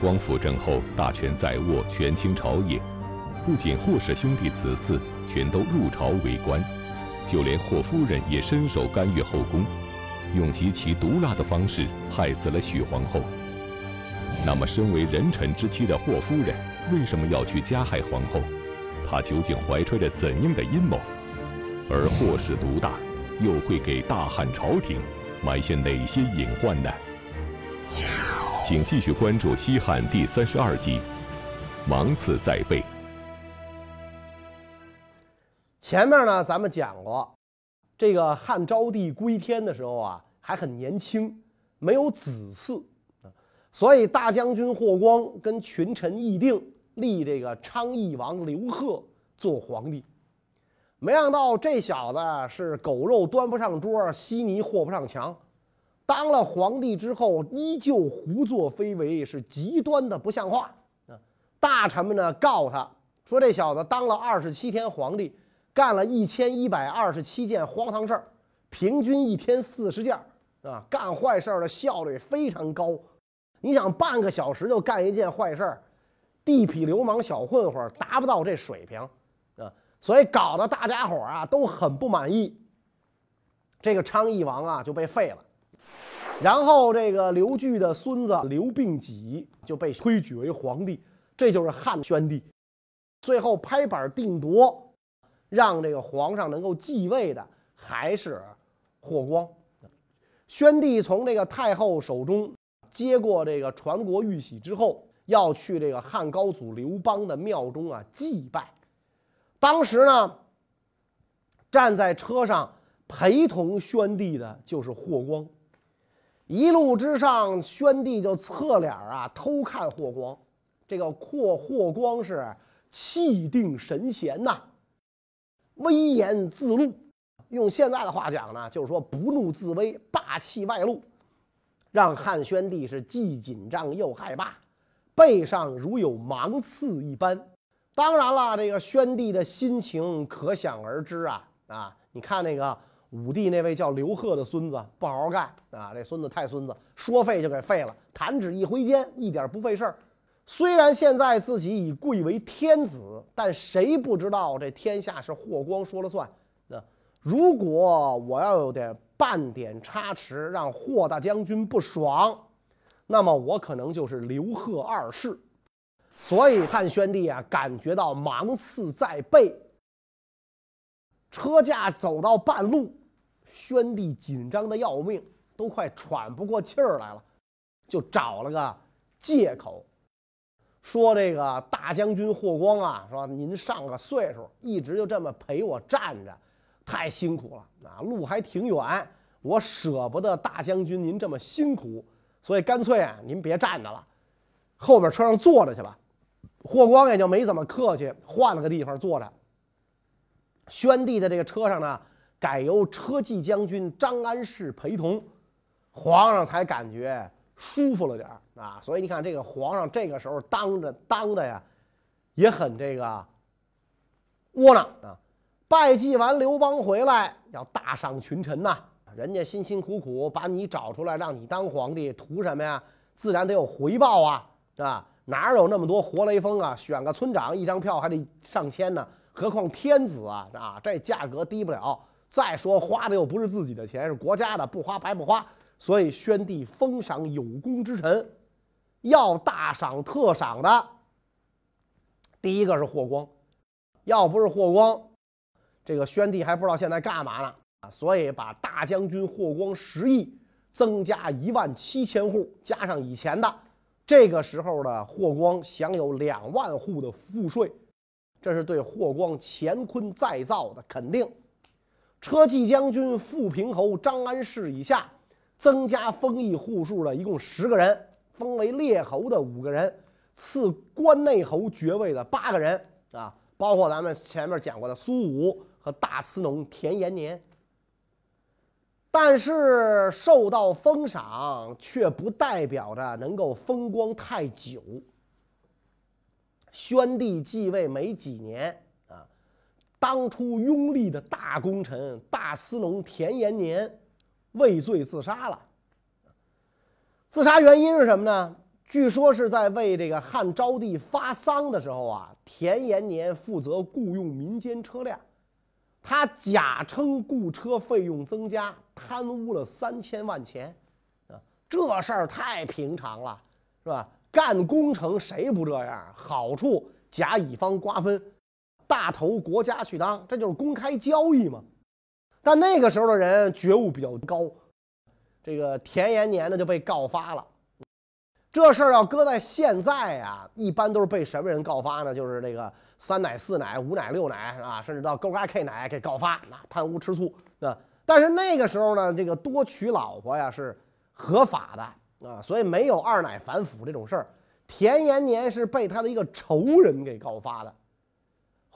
光复政后大权在握，权倾朝野，不仅霍氏兄弟此次全都入朝为官，就连霍夫人也伸手干预后宫，用极其毒辣的方式害死了许皇后。那么，身为人臣之妻的霍夫人，为什么要去加害皇后？她究竟怀揣着怎样的阴谋？而霍氏独大，又会给大汉朝廷埋下哪些隐患呢？请继续关注《西汉》第三十二集《芒刺在背》。前面呢，咱们讲过，这个汉昭帝归天的时候啊，还很年轻，没有子嗣，所以大将军霍光跟群臣议定立这个昌邑王刘贺做皇帝。没想到这小子是狗肉端不上桌，稀泥和不上墙。当了皇帝之后，依旧胡作非为，是极端的不像话啊！大臣们呢告他说：“这小子当了二十七天皇帝，干了一千一百二十七件荒唐事儿，平均一天四十件啊！干坏事的效率非常高。你想半个小时就干一件坏事儿，地痞流氓小混混达不到这水平啊！”所以搞得大家伙啊都很不满意，这个昌邑王啊就被废了，然后这个刘据的孙子刘病己就被推举为皇帝，这就是汉宣帝。最后拍板定夺，让这个皇上能够继位的还是霍光。宣帝从这个太后手中接过这个传国玉玺之后，要去这个汉高祖刘邦的庙中啊祭拜。当时呢，站在车上陪同宣帝的就是霍光。一路之上，宣帝就侧脸啊偷看霍光。这个霍霍光是气定神闲呐，威严自露。用现在的话讲呢，就是说不怒自威，霸气外露，让汉宣帝是既紧张又害怕，背上如有芒刺一般。当然了，这个宣帝的心情可想而知啊啊！你看那个武帝那位叫刘贺的孙子不好好干啊，这孙子太孙子，说废就给废了，弹指一挥间，一点不费事儿。虽然现在自己已贵为天子，但谁不知道这天下是霍光说了算？那如果我要有点半点差池，让霍大将军不爽，那么我可能就是刘贺二世。所以汉宣帝啊，感觉到芒刺在背。车驾走到半路，宣帝紧张的要命，都快喘不过气儿来了，就找了个借口，说这个大将军霍光啊，说您上个岁数，一直就这么陪我站着，太辛苦了啊，路还挺远，我舍不得大将军您这么辛苦，所以干脆啊，您别站着了，后面车上坐着去吧。霍光也就没怎么客气，换了个地方坐着。宣帝的这个车上呢，改由车骑将军张安世陪同，皇上才感觉舒服了点啊。所以你看，这个皇上这个时候当着当的呀，也很这个窝囊啊。拜祭完刘邦回来，要大赏群臣呐。人家辛辛苦苦把你找出来，让你当皇帝，图什么呀？自然得有回报啊，是吧？哪有那么多活雷锋啊？选个村长一张票还得上千呢，何况天子啊啊！这价格低不了。再说花的又不是自己的钱，是国家的，不花白不花。所以宣帝封赏有功之臣，要大赏特赏的。第一个是霍光，要不是霍光，这个宣帝还不知道现在干嘛呢啊！所以把大将军霍光十亿增加一万七千户，加上以前的。这个时候的霍光享有两万户的赋税，这是对霍光乾坤再造的肯定。车骑将军富平侯张安世以下，增加封邑户数的一共十个人，封为列侯的五个人，赐关内侯爵位的八个人啊，包括咱们前面讲过的苏武和大司农田延年。但是受到封赏，却不代表着能够风光太久。宣帝继位没几年，当初拥立的大功臣大司农田延年畏罪自杀了。自杀原因是什么呢？据说是在为这个汉昭帝发丧的时候啊，田延年负责雇佣民间车辆，他假称雇车费用增加，贪污了三千万钱，啊，这事儿太平常了，是吧？干工程谁不这样？好处甲乙方瓜分，大头国家去当，这就是公开交易嘛。但那个时候的人觉悟比较高，这个田延年呢就被告发了。这事儿要搁在现在啊，一般都是被什么人告发呢？就是这个三奶、四奶、五奶、六奶啊，甚至到勾嘎 K 奶给告发，那贪污吃醋啊。但是那个时候呢，这个多娶老婆呀是合法的啊，所以没有二奶反腐这种事儿。田延年是被他的一个仇人给告发的，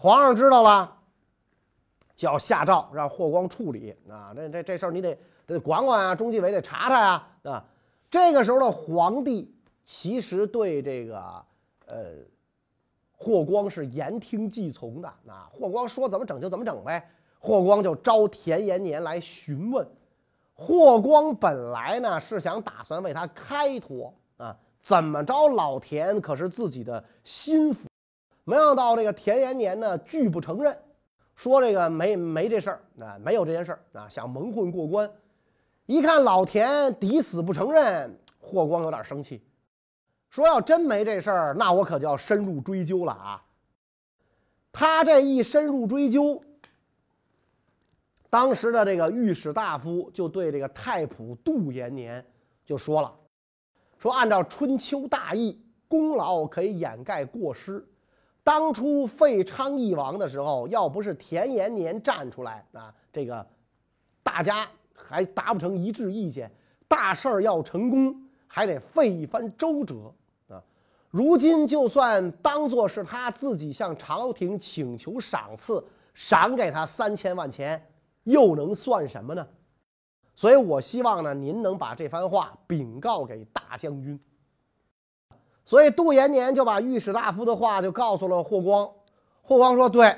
皇上知道了，就要下诏让霍光处理啊。这这这事儿你得得管管啊，中纪委得查查呀啊。这个时候的皇帝。其实对这个，呃，霍光是言听计从的。那霍光说怎么整就怎么整呗。霍光就招田延年来询问。霍光本来呢是想打算为他开脱啊，怎么着老田可是自己的心腹，没想到这个田延年呢拒不承认，说这个没没这事儿啊，没有这件事儿啊，想蒙混过关。一看老田抵死不承认，霍光有点生气。说要真没这事儿，那我可就要深入追究了啊！他这一深入追究，当时的这个御史大夫就对这个太仆杜延年就说了：“说按照春秋大义，功劳可以掩盖过失。当初废昌邑王的时候，要不是田延年站出来啊，这个大家还达不成一致意见。大事儿要成功，还得费一番周折啊。”如今就算当做是他自己向朝廷请求赏赐，赏给他三千万钱，又能算什么呢？所以我希望呢，您能把这番话禀告给大将军。所以杜延年就把御史大夫的话就告诉了霍光。霍光说：“对，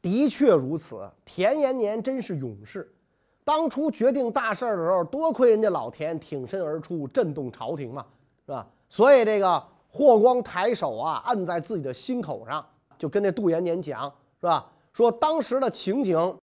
的确如此。田延年真是勇士，当初决定大事的时候，多亏人家老田挺身而出，震动朝廷嘛，是吧？”所以这个霍光抬手啊，按在自己的心口上，就跟这杜延年讲，是吧？说当时的情景，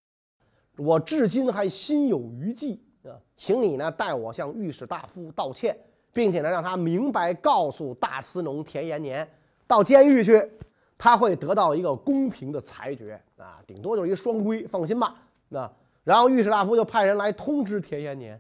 我至今还心有余悸啊，请你呢代我向御史大夫道歉，并且呢让他明白告诉大司农田延年，到监狱去，他会得到一个公平的裁决啊，顶多就是一双规，放心吧。那然后御史大夫就派人来通知田延年。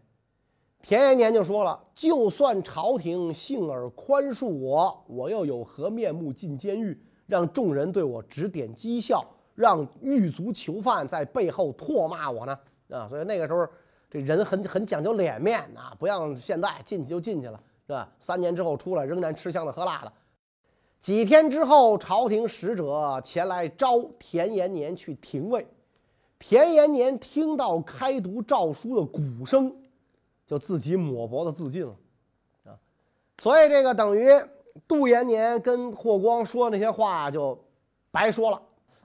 田延年就说了：“就算朝廷幸而宽恕我，我又有何面目进监狱，让众人对我指点讥笑，让狱卒囚犯在背后唾骂我呢？啊！所以那个时候，这人很很讲究脸面啊，不像现在进去就进去了，是吧？三年之后出来，仍然吃香的喝辣的。几天之后，朝廷使者前来召田延年去廷尉。田延年听到开读诏书的鼓声。”就自己抹脖子自尽了，啊，所以这个等于杜延年跟霍光说的那些话就白说了。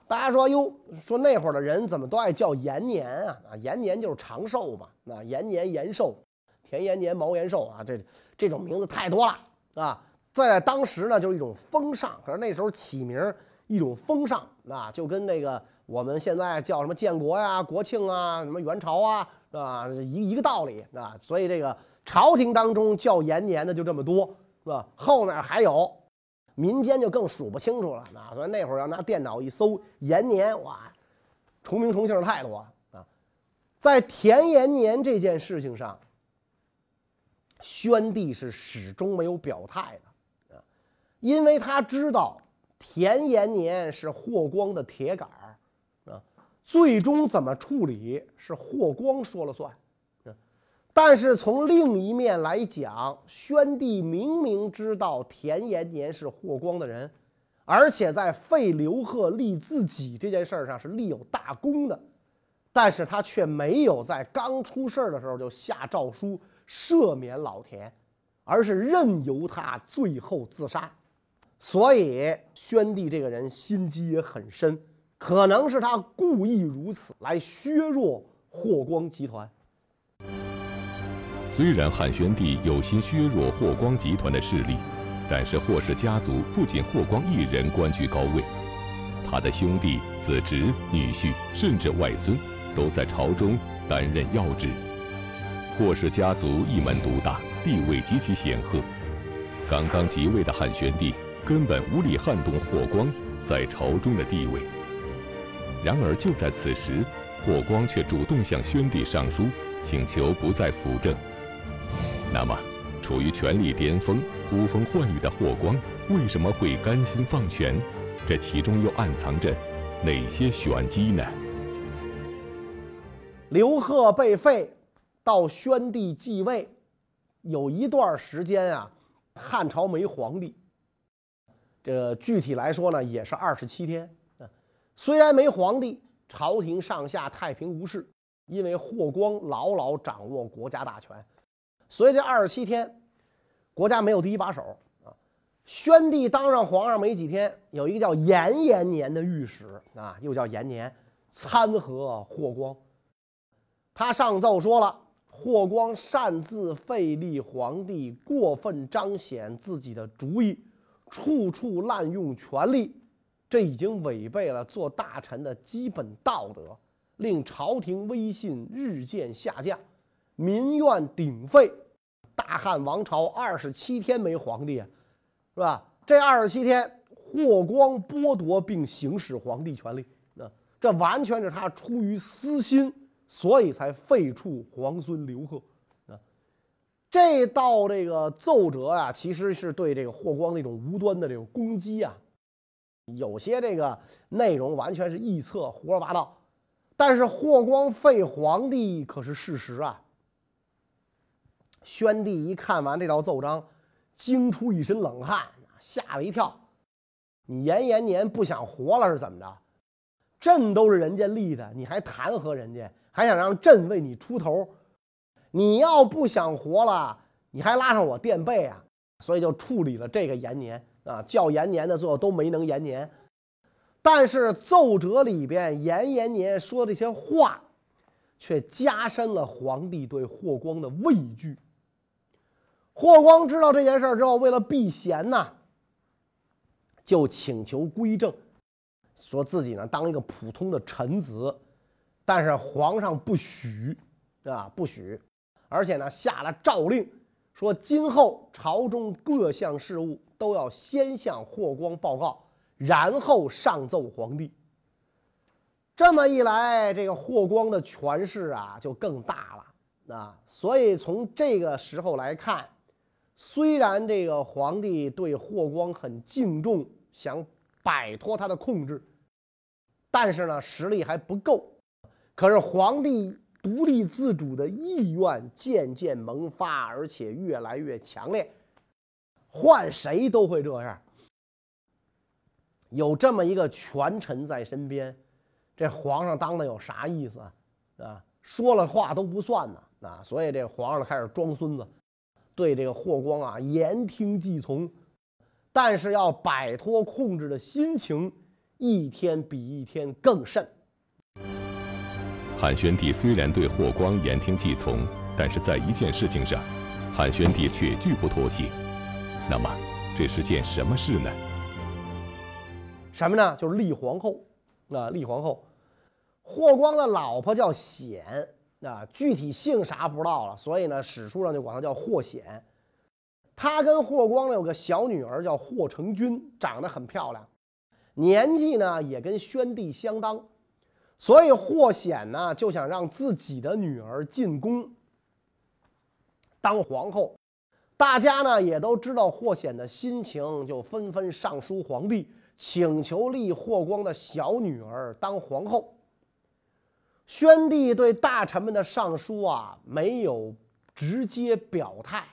大家说哟，说那会儿的人怎么都爱叫延年啊？啊，延年就是长寿嘛，那延年延寿，田延年、毛延寿啊，这这种名字太多了啊。在当时呢，就是一种风尚，可是那时候起名一种风尚啊，就跟那个我们现在叫什么建国呀、国庆啊、什么元朝啊。啊，一一个道理啊，所以这个朝廷当中叫延年的就这么多，是吧？后面还有，民间就更数不清楚了啊。所以那会儿要拿电脑一搜延年，哇，重名重姓太多了啊。在田延年这件事情上，宣帝是始终没有表态的啊，因为他知道田延年是霍光的铁杆儿啊。最终怎么处理是霍光说了算，但是从另一面来讲，宣帝明明知道田延年是霍光的人，而且在废刘贺立自己这件事上是立有大功的，但是他却没有在刚出事的时候就下诏书赦免老田，而是任由他最后自杀，所以宣帝这个人心机也很深。可能是他故意如此，来削弱霍光集团。虽然汉宣帝有心削弱霍光集团的势力，但是霍氏家族不仅霍光一人官居高位，他的兄弟、子侄、女婿，甚至外孙，都在朝中担任要职。霍氏家族一门独大，地位极其显赫。刚刚即位的汉宣帝根本无力撼动霍光在朝中的地位。然而就在此时，霍光却主动向宣帝上书，请求不再辅政。那么，处于权力巅峰、呼风唤雨的霍光为什么会甘心放权？这其中又暗藏着哪些玄机呢？刘贺被废，到宣帝继位，有一段时间啊，汉朝没皇帝。这具体来说呢，也是二十七天。虽然没皇帝，朝廷上下太平无事，因为霍光牢牢掌握国家大权。所以这二十七天，国家没有第一把手啊。宣帝当上皇上没几天，有一个叫延延年的御史啊，又叫延年，参劾霍光。他上奏说了，霍光擅自废立皇帝，过分彰显自己的主意，处处滥用权力，这已经违背了做大臣的基本道德，令朝廷威信日渐下降。民怨鼎沸，大汉王朝二十七天没皇帝，是吧？这二十七天，霍光剥夺并行使皇帝权力，那这完全是他出于私心，所以才废黜皇孙刘贺啊。这道这个奏折啊，其实是对这个霍光那种无端的这种攻击啊，有些这个内容完全是臆测、胡说八道，但是霍光废皇帝可是事实啊。宣帝一看完这道奏章，惊出一身冷汗，吓了一跳。你延延年不想活了是怎么着？朕都是人家立的，你还弹劾人家，还想让朕为你出头？你要不想活了，你还拉上我垫背啊？所以就处理了这个延年啊，叫延年的最后都没能延年。但是奏折里边延延年说这些话，却加深了皇帝对霍光的畏惧。霍光知道这件事之后，为了避嫌呐，就请求归正，说自己呢当一个普通的臣子，但是皇上不许，啊不许，而且呢下了诏令，说今后朝中各项事务都要先向霍光报告，然后上奏皇帝。这么一来，这个霍光的权势啊就更大了啊，所以从这个时候来看。虽然这个皇帝对霍光很敬重，想摆脱他的控制，但是呢，实力还不够。可是皇帝独立自主的意愿渐渐萌发，而且越来越强烈。换谁都会这样。有这么一个权臣在身边，这皇上当的有啥意思啊？啊，说了话都不算呢。啊，所以这皇上开始装孙子。对这个霍光啊，言听计从，但是要摆脱控制的心情，一天比一天更甚。汉宣帝虽然对霍光言听计从，但是在一件事情上，汉宣帝却拒不妥协。那么，这是件什么事呢？什么呢？就是立皇后。啊，立皇后，霍光的老婆叫显。啊，具体姓啥不知道了，所以呢，史书上就管他叫霍显。他跟霍光呢有个小女儿叫霍成君，长得很漂亮，年纪呢也跟宣帝相当，所以霍显呢就想让自己的女儿进宫当皇后。大家呢也都知道霍显的心情，就纷纷上书皇帝，请求立霍光的小女儿当皇后。宣帝对大臣们的上书啊，没有直接表态，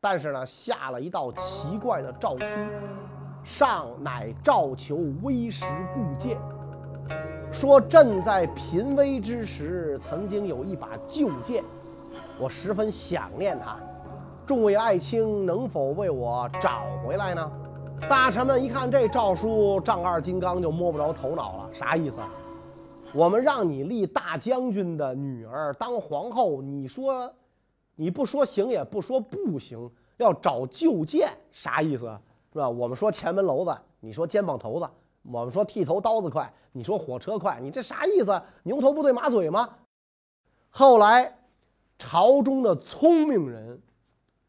但是呢，下了一道奇怪的诏书，上乃诏求微时故剑，说朕在濒危之时，曾经有一把旧剑，我十分想念它，众位爱卿能否为我找回来呢？大臣们一看这诏书，丈二金刚就摸不着头脑了，啥意思？我们让你立大将军的女儿当皇后，你说你不说行也不说不行，要找旧见，啥意思？是吧？我们说前门楼子，你说肩膀头子；我们说剃头刀子快，你说火车快，你这啥意思？牛头不对马嘴吗？后来，朝中的聪明人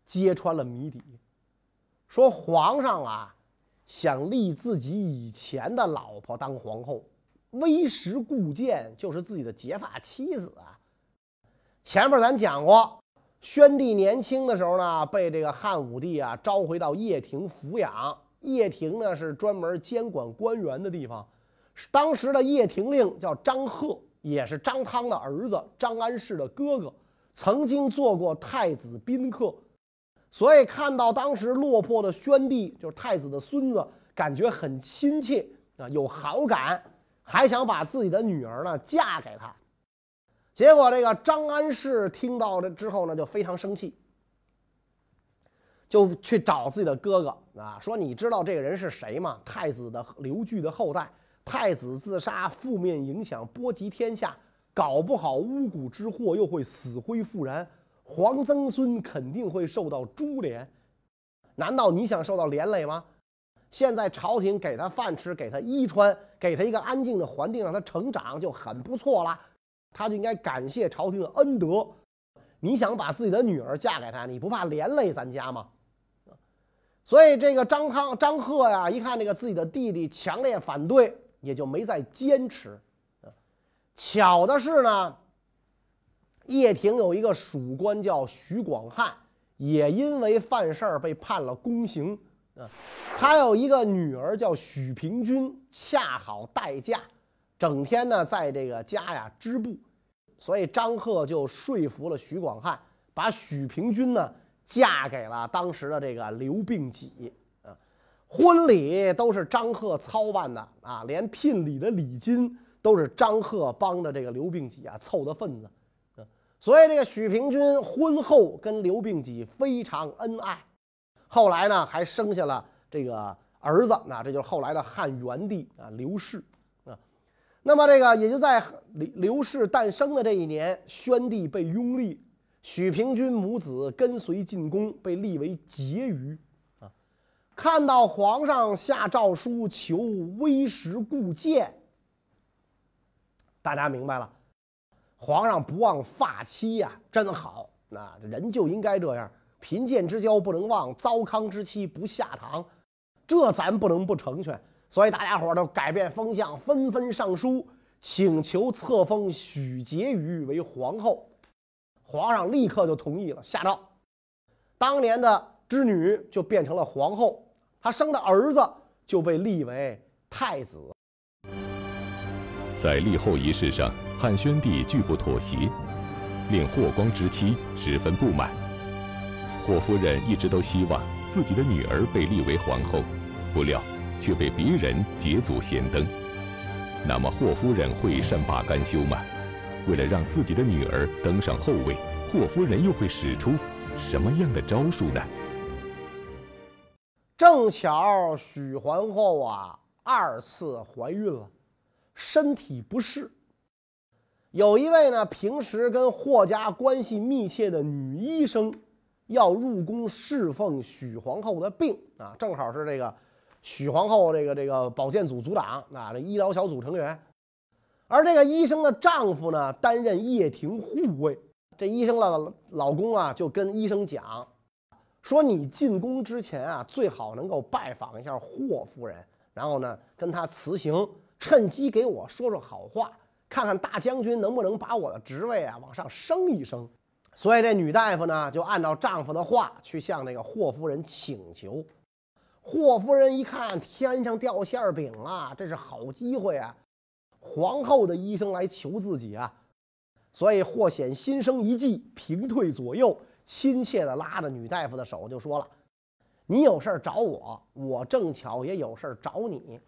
揭穿了谜底，说皇上啊，想立自己以前的老婆当皇后，微时故见就是自己的结发妻子啊。前面咱讲过。宣帝年轻的时候呢，被这个汉武帝啊召回到掖庭抚养。掖庭呢是专门监管官员的地方。当时的掖庭令叫张贺，也是张汤的儿子，张安世的哥哥，曾经做过太子宾客。所以看到当时落魄的宣帝，就是太子的孙子，感觉很亲切啊，有好感，还想把自己的女儿呢嫁给他。结果，这个张安世听到了之后呢，就非常生气，就去找自己的哥哥啊，说：“你知道这个人是谁吗？太子的刘据的后代，太子自杀，负面影响波及天下，搞不好巫蛊之祸又会死灰复燃，皇曾孙肯定会受到株连。难道你想受到连累吗？现在朝廷给他饭吃，给他衣穿，给他一个安静的环境，让他成长就很不错了。”他就应该感谢朝廷的恩德。你想把自己的女儿嫁给他，你不怕连累咱家吗？所以这个张康、张贺呀，一看这个自己的弟弟强烈反对，也就没再坚持。巧的是呢，掖庭有一个属官叫徐广汉，也因为犯事儿被判了宫刑。啊，他有一个女儿叫许平君，恰好待嫁。整天呢，在这个家呀织布，所以张贺就说服了许广汉，把许平君呢嫁给了当时的这个刘病己啊。婚礼都是张贺操办的啊，连聘礼的礼金都是张贺帮着这个刘病己啊凑的份子。所以这个许平君婚后跟刘病己非常恩爱，后来呢还生下了这个儿子，那这就是后来的汉元帝啊刘氏啊。那么这个也就在刘刘氏诞生的这一年，宣帝被拥立，许平君母子跟随进宫，被立为婕妤。啊，看到皇上下诏书求微时故见，大家明白了，皇上不忘发妻呀，真好。那人就应该这样，贫贱之交不能忘，糟糠之妻不下堂，这咱不能不成全。所以大家伙都改变风向，纷纷上书请求册封许婕妤为皇后。皇上立刻就同意了，下诏，当年的织女就变成了皇后，她生的儿子就被立为太子。在立后仪式上，汉宣帝拒不妥协，令霍光之妻十分不满。霍夫人一直都希望自己的女儿被立为皇后，不料。却被别人捷足先登，那么霍夫人会善罢甘休吗？为了让自己的女儿登上后位，霍夫人又会使出什么样的招数呢？正巧许皇后啊二次怀孕了，身体不适。有一位呢平时跟霍家关系密切的女医生，要入宫侍奉许皇后的病啊，正好是这个。许皇后这个这个保健组组长啊，这医疗小组成员，而这个医生的丈夫呢，担任掖庭护卫。这医生的老公啊，就跟医生讲，说你进宫之前啊，最好能够拜访一下霍夫人，然后呢，跟她辞行，趁机给我说说好话，看看大将军能不能把我的职位啊往上升一升。所以这女大夫呢，就按照丈夫的话去向那个霍夫人请求。霍夫人一看天上掉馅饼了，这是好机会啊！皇后的医生来求自己啊，所以霍显心生一计，平退左右，亲切地拉着女大夫的手，就说了：“你有事找我，我正巧也有事找你。”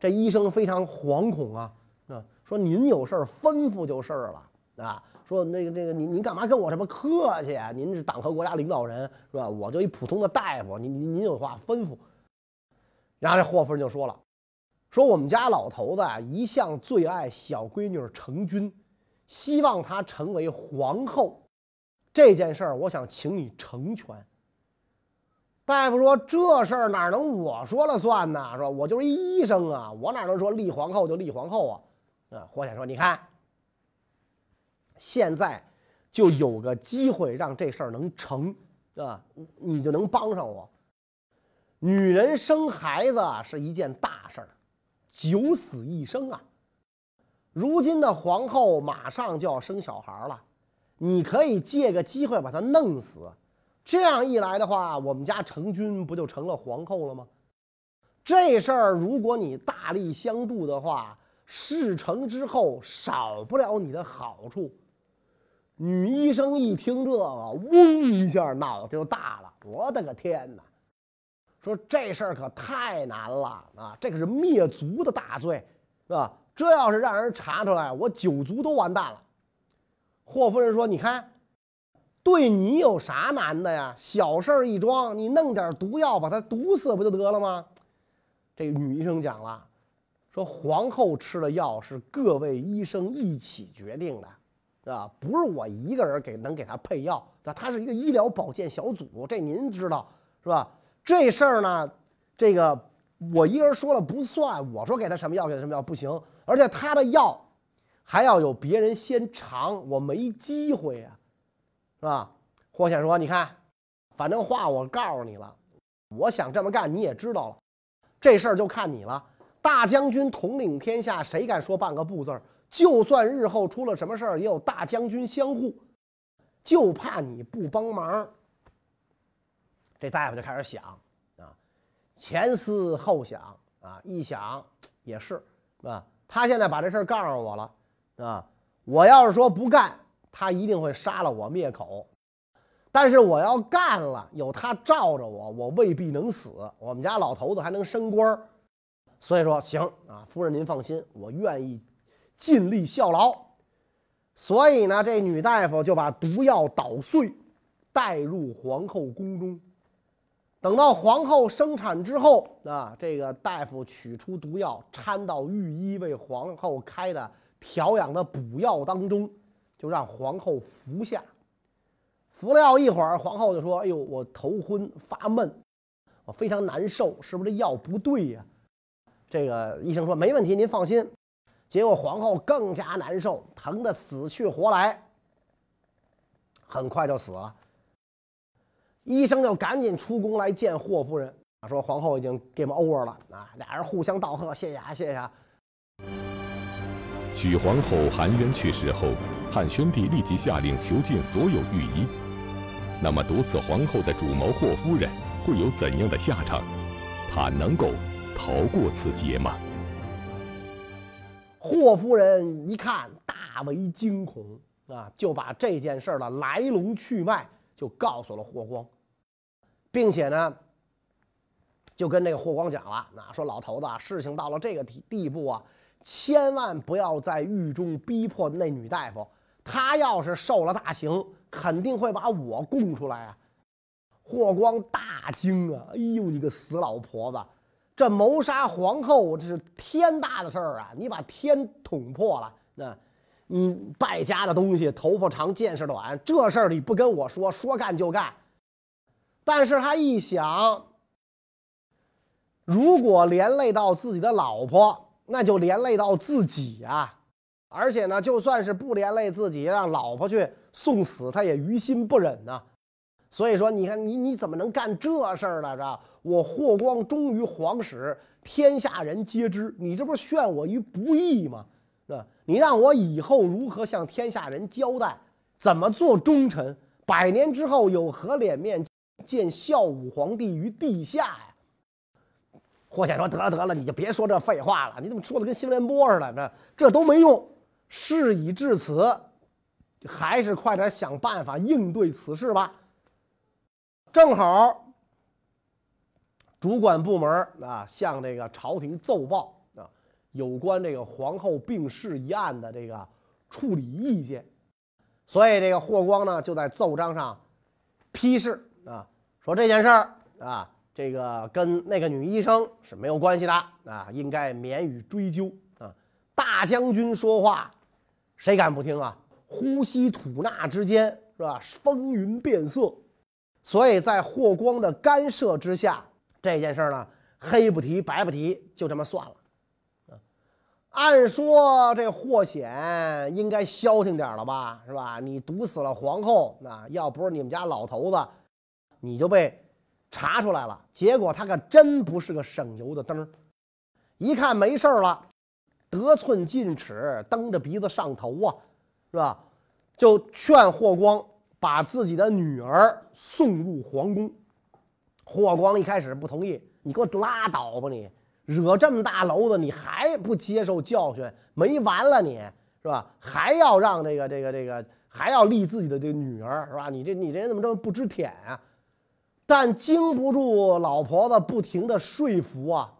这医生非常惶恐啊，啊，说您有事吩咐就是了啊。说那个那个，您您干嘛跟我这么客气啊？您是党和国家领导人是吧？我就一普通的大夫，您您您有话吩咐。然后这霍夫人就说了，说我们家老头子啊，一向最爱小闺女成君，希望她成为皇后。这件事儿，我想请你成全。”大夫说：“这事儿哪能我说了算呢？是吧？我就是医生啊，我哪能说立皇后就立皇后啊？”啊，霍显说：“你看，现在就有个机会让这事儿能成，啊，你就能帮上我。女人生孩子是一件大事儿，九死一生啊。如今的皇后马上就要生小孩了，你可以借个机会把她弄死。这样一来的话，我们家成君不就成了皇后了吗？这事儿如果你大力相助的话。”事成之后，少不了你的好处。女医生一听这个，嗡一下脑袋就大了。我的个天哪！说这事儿可太难了啊！这可是灭族的大罪，是吧？这要是让人查出来，我九族都完蛋了。霍夫人说：“你看，对你有啥难的呀？小事儿一桩，你弄点毒药把他毒死不就得了吗？”这女医生讲了。说皇后吃的药是各位医生一起决定的，啊，不是我一个人给能给他配药，那他是一个医疗保健小组，这您知道是吧？这事儿呢，这个我一个人说了不算，我说给他什么药给他什么药不行，而且他的药还要有别人先尝，我没机会呀，是吧？霍显说：“你看，反正话我告诉你了，我想这么干你也知道了，这事儿就看你了。”大将军统领天下，谁敢说半个不字儿？就算日后出了什么事儿，也有大将军相护，就怕你不帮忙。这大夫就开始想啊，前思后想啊，一想也是啊，他现在把这事儿告诉我了啊，我要是说不干，他一定会杀了我灭口；但是我要干了，有他罩着我，我未必能死，我们家老头子还能升官。所以说行啊，夫人您放心，我愿意尽力效劳。所以呢，这女大夫就把毒药捣碎，带入皇后宫中。等到皇后生产之后啊，这个大夫取出毒药，掺到御医为皇后开的调养的补药当中，就让皇后服下。服了药一会儿，皇后就说：“哎呦，我头昏发闷，我非常难受，是不是这药不对呀？”这个医生说没问题，您放心。结果皇后更加难受，疼得死去活来，很快就死了。医生就赶紧出宫来见霍夫人，说皇后已经 game over 了啊！俩人互相道贺，谢谢啊，谢谢啊。许皇后含冤去世后，汉宣帝立即下令囚禁所有御医。那么毒死皇后的主谋霍夫人会有怎样的下场？她能够？逃过此劫吗？霍夫人一看，大为惊恐啊，就把这件事的来龙去脉就告诉了霍光，并且呢，就跟这个霍光讲了，那说老头子，事情到了这个地地步啊，千万不要在狱中逼迫那女大夫，她要是受了大刑，肯定会把我供出来啊。霍光大惊啊，哎呦，你个死老婆子！这谋杀皇后，这是天大的事儿啊！你把天捅破了，那，你败家的东西，头发长见识短，这事儿你不跟我说，说干就干。但是他一想，如果连累到自己的老婆，那就连累到自己啊！而且呢，就算是不连累自己，让老婆去送死，他也于心不忍呐。所以说，你看你你怎么能干这事儿呢？这我霍光忠于皇室，天下人皆知。你这不是陷我于不义吗？啊，你让我以后如何向天下人交代？怎么做忠臣？百年之后有何脸面见孝武皇帝于地下呀？霍显说：“得了得了，你就别说这废话了。你怎么说的跟新闻联播似的？这这都没用。事已至此，还是快点想办法应对此事吧。”正好，主管部门啊向这个朝廷奏报啊有关这个皇后病逝一案的这个处理意见，所以这个霍光呢就在奏章上批示啊说这件事儿啊这个跟那个女医生是没有关系的。啊应该免予追究啊大将军说话谁敢不听啊呼吸吐纳之间是吧？风云变色，所以在霍光的干涉之下，这件事儿呢，黑不提白不提，就这么算了。按说这霍显应该消停点了吧，是吧？你毒死了皇后，那要不是你们家老头子，你就被查出来了。结果他可真不是个省油的灯，一看没事了，得寸进尺，蹬着鼻子上头啊，是吧？就劝霍光把自己的女儿送入皇宫。霍光一开始不同意，你给我拉倒吧你！惹这么大娄子，你还不接受教训，没完了你是吧？还要让这个这个这个，还要立自己的这个女儿是吧？你这你这人怎么这么不知舔啊？但经不住老婆子不停的说服啊，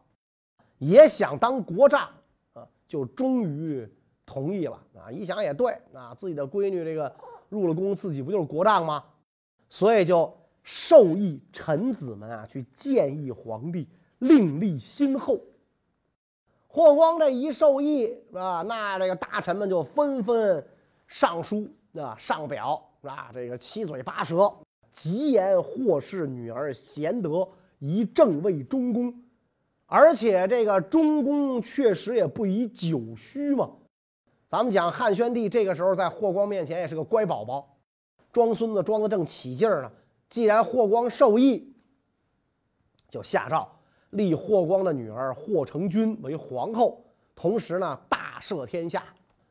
也想当国丈啊，就终于同意了啊！一想也对啊，自己的闺女这个入了宫，自己不就是国丈吗？所以就授意臣子们啊去建议皇帝。另立新后。霍光这一授意是吧？那这个大臣们就纷纷上书啊，上表是吧？这个七嘴八舌，极言霍氏女儿贤德，宜正位中宫。而且这个中宫确实也不宜久虚嘛。咱们讲汉宣帝这个时候在霍光面前也是个乖宝宝，装孙子装的正起劲儿呢。既然霍光授意，就下诏。立霍光的女儿霍成君为皇后，同时呢大赦天下。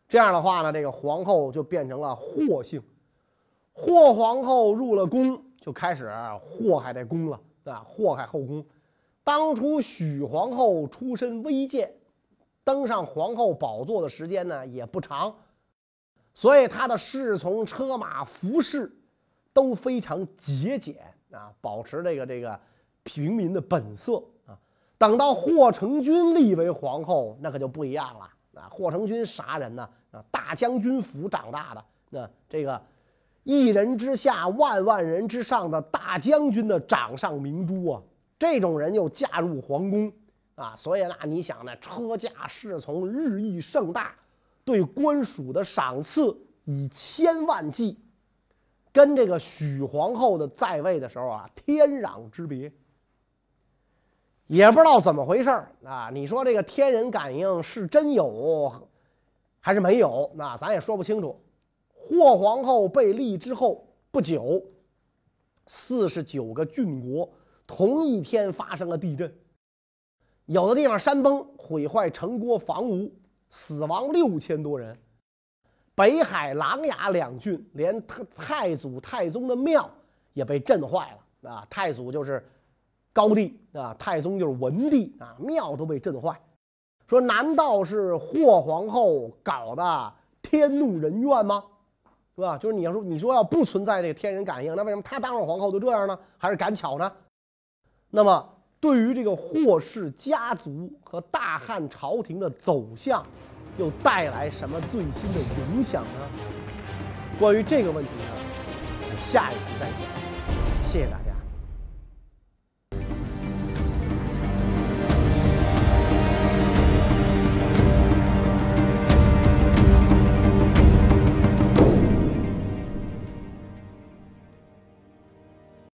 这样的话呢，这个皇后就变成了霍姓。霍皇后入了宫，就开始祸害这宫了啊，祸害后宫。当初许皇后出身微贱，登上皇后宝座的时间呢也不长，所以她的侍从、车马、服饰都非常节俭啊，保持这个这个平民的本色啊。等到霍成君立为皇后，那可就不一样了。啊，霍成君啥人呢？啊，大将军府长大的，那这个一人之下，万万人之上的大将军的掌上明珠啊，这种人又嫁入皇宫啊，所以那你想呢，车驾侍从日益盛大，对官属的赏赐以千万计，跟这个许皇后的在位的时候啊，天壤之别。也不知道怎么回事啊！你说这个天人感应是真有，还是没有？那咱也说不清楚。霍皇后被立之后不久，四十九个郡国同一天发生了地震，有的地方山崩，毁坏城郭房屋，死亡六千多人。北海、琅琊两郡，连太太祖、太宗的庙也被震坏了啊！太祖就是。高帝啊，太宗就是文帝啊，庙都被震坏。说难道是霍皇后搞的天怒人怨吗？是吧？就是你要说你说要不存在这个天人感应，那为什么她当上皇后就这样呢？还是赶巧呢？那么对于这个霍氏家族和大汉朝廷的走向，又带来什么最新的影响呢？关于这个问题呢，我们下一集再讲。谢谢大家。